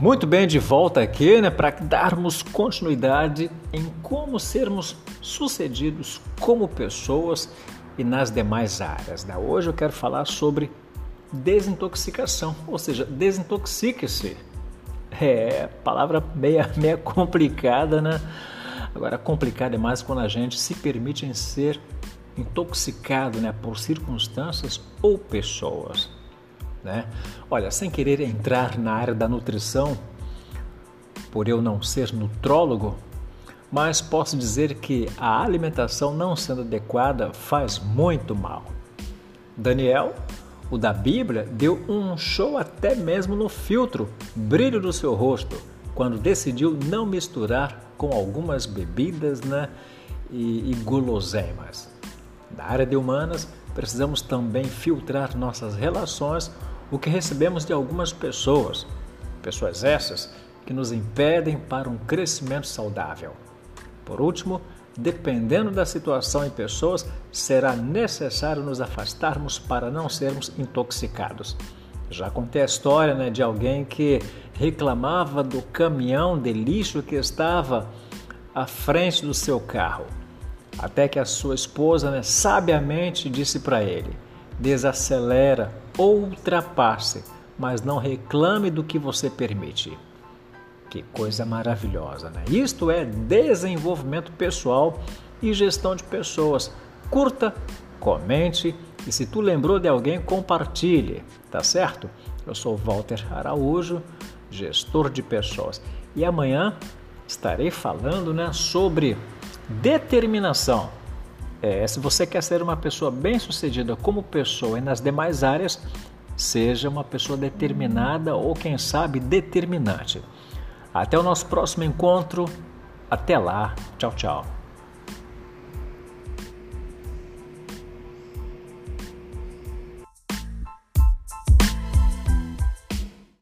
Muito bem, de volta aqui, né, para darmos continuidade em como sermos sucedidos como pessoas e nas demais áreas. Né? Hoje eu quero falar sobre desintoxicação, ou seja, desintoxique-se. É, palavra meia, meia complicada, né? Agora, complicado é mais quando a gente se permite ser intoxicado né, por circunstâncias ou pessoas. Né? Olha, sem querer entrar na área da nutrição, por eu não ser nutrólogo, mas posso dizer que a alimentação não sendo adequada faz muito mal. Daniel, o da Bíblia, deu um show até mesmo no filtro, brilho do seu rosto, quando decidiu não misturar com algumas bebidas né, e, e guloseimas. Na área de humanas, precisamos também filtrar nossas relações, o que recebemos de algumas pessoas, pessoas essas que nos impedem para um crescimento saudável. Por último, dependendo da situação e pessoas, será necessário nos afastarmos para não sermos intoxicados. Já contei a história né, de alguém que reclamava do caminhão de lixo que estava à frente do seu carro. Até que a sua esposa né, sabiamente disse para ele: desacelera ultrapasse, mas não reclame do que você permite. Que coisa maravilhosa, né? Isto é desenvolvimento pessoal e gestão de pessoas. Curta, comente e se tu lembrou de alguém, compartilhe, tá certo? Eu sou Walter Araújo, gestor de pessoas. E amanhã estarei falando né, sobre determinação. É, se você quer ser uma pessoa bem-sucedida como pessoa e nas demais áreas, seja uma pessoa determinada ou, quem sabe, determinante. Até o nosso próximo encontro. Até lá. Tchau, tchau.